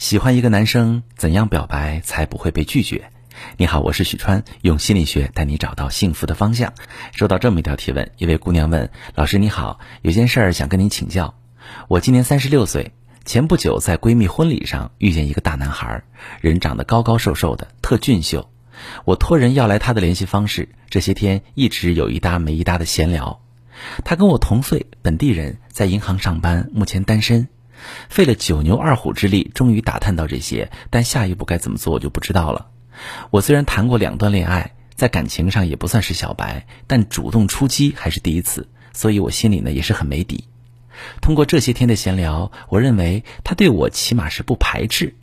喜欢一个男生，怎样表白才不会被拒绝？你好，我是许川，用心理学带你找到幸福的方向。收到这么一条提问，一位姑娘问老师：“你好，有件事儿想跟您请教。我今年三十六岁，前不久在闺蜜婚礼上遇见一个大男孩，人长得高高瘦瘦的，特俊秀。我托人要来他的联系方式，这些天一直有一搭没一搭的闲聊。他跟我同岁，本地人，在银行上班，目前单身。”费了九牛二虎之力，终于打探到这些，但下一步该怎么做我就不知道了。我虽然谈过两段恋爱，在感情上也不算是小白，但主动出击还是第一次，所以我心里呢也是很没底。通过这些天的闲聊，我认为他对我起码是不排斥。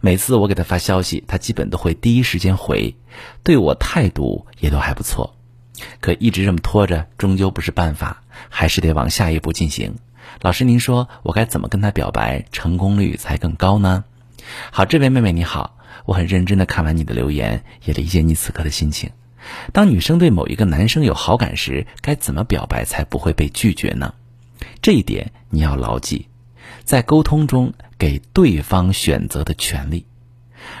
每次我给他发消息，他基本都会第一时间回，对我态度也都还不错。可一直这么拖着，终究不是办法，还是得往下一步进行。老师，您说我该怎么跟他表白，成功率才更高呢？好，这位妹妹你好，我很认真的看完你的留言，也理解你此刻的心情。当女生对某一个男生有好感时，该怎么表白才不会被拒绝呢？这一点你要牢记，在沟通中给对方选择的权利。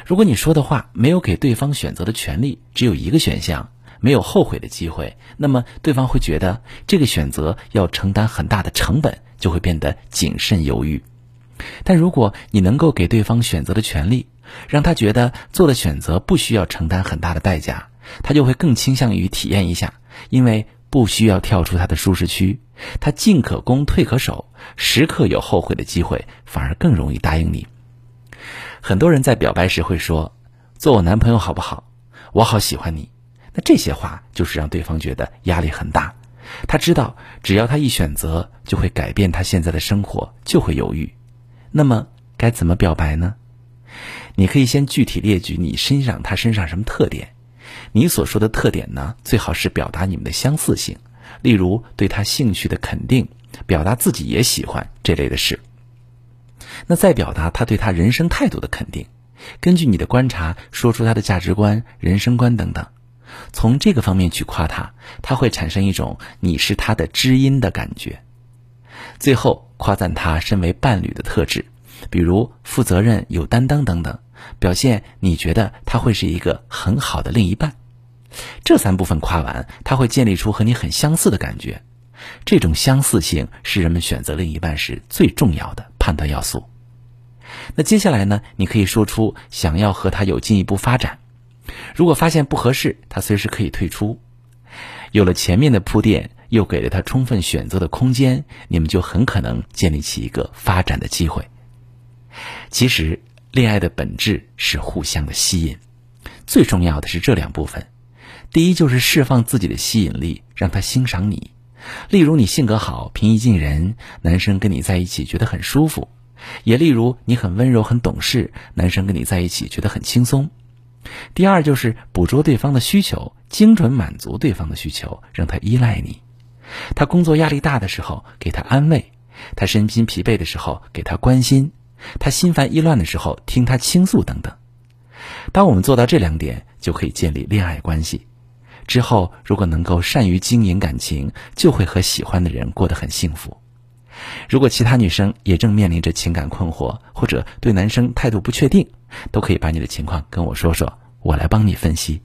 如果你说的话没有给对方选择的权利，只有一个选项。没有后悔的机会，那么对方会觉得这个选择要承担很大的成本，就会变得谨慎犹豫。但如果你能够给对方选择的权利，让他觉得做的选择不需要承担很大的代价，他就会更倾向于体验一下，因为不需要跳出他的舒适区，他进可攻退可守，时刻有后悔的机会，反而更容易答应你。很多人在表白时会说：“做我男朋友好不好？我好喜欢你。”那这些话就是让对方觉得压力很大，他知道只要他一选择，就会改变他现在的生活，就会犹豫。那么该怎么表白呢？你可以先具体列举你欣赏他身上什么特点，你所说的特点呢，最好是表达你们的相似性，例如对他兴趣的肯定，表达自己也喜欢这类的事。那再表达他对他人生态度的肯定，根据你的观察，说出他的价值观、人生观等等。从这个方面去夸他，他会产生一种你是他的知音的感觉。最后夸赞他身为伴侣的特质，比如负责任、有担当等等，表现你觉得他会是一个很好的另一半。这三部分夸完，他会建立出和你很相似的感觉。这种相似性是人们选择另一半时最重要的判断要素。那接下来呢？你可以说出想要和他有进一步发展。如果发现不合适，他随时可以退出。有了前面的铺垫，又给了他充分选择的空间，你们就很可能建立起一个发展的机会。其实，恋爱的本质是互相的吸引，最重要的是这两部分。第一，就是释放自己的吸引力，让他欣赏你。例如，你性格好，平易近人，男生跟你在一起觉得很舒服；也例如，你很温柔、很懂事，男生跟你在一起觉得很轻松。第二就是捕捉对方的需求，精准满足对方的需求，让他依赖你。他工作压力大的时候，给他安慰；他身心疲惫的时候，给他关心；他心烦意乱的时候，听他倾诉等等。当我们做到这两点，就可以建立恋爱关系。之后，如果能够善于经营感情，就会和喜欢的人过得很幸福。如果其他女生也正面临着情感困惑，或者对男生态度不确定，都可以把你的情况跟我说说，我来帮你分析。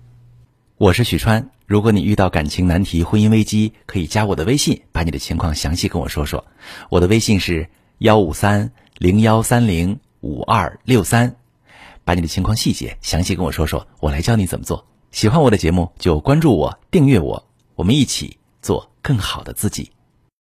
我是许川，如果你遇到感情难题、婚姻危机，可以加我的微信，把你的情况详细跟我说说。我的微信是幺五三零幺三零五二六三，把你的情况细节详细跟我说说，我来教你怎么做。喜欢我的节目就关注我、订阅我，我们一起做更好的自己。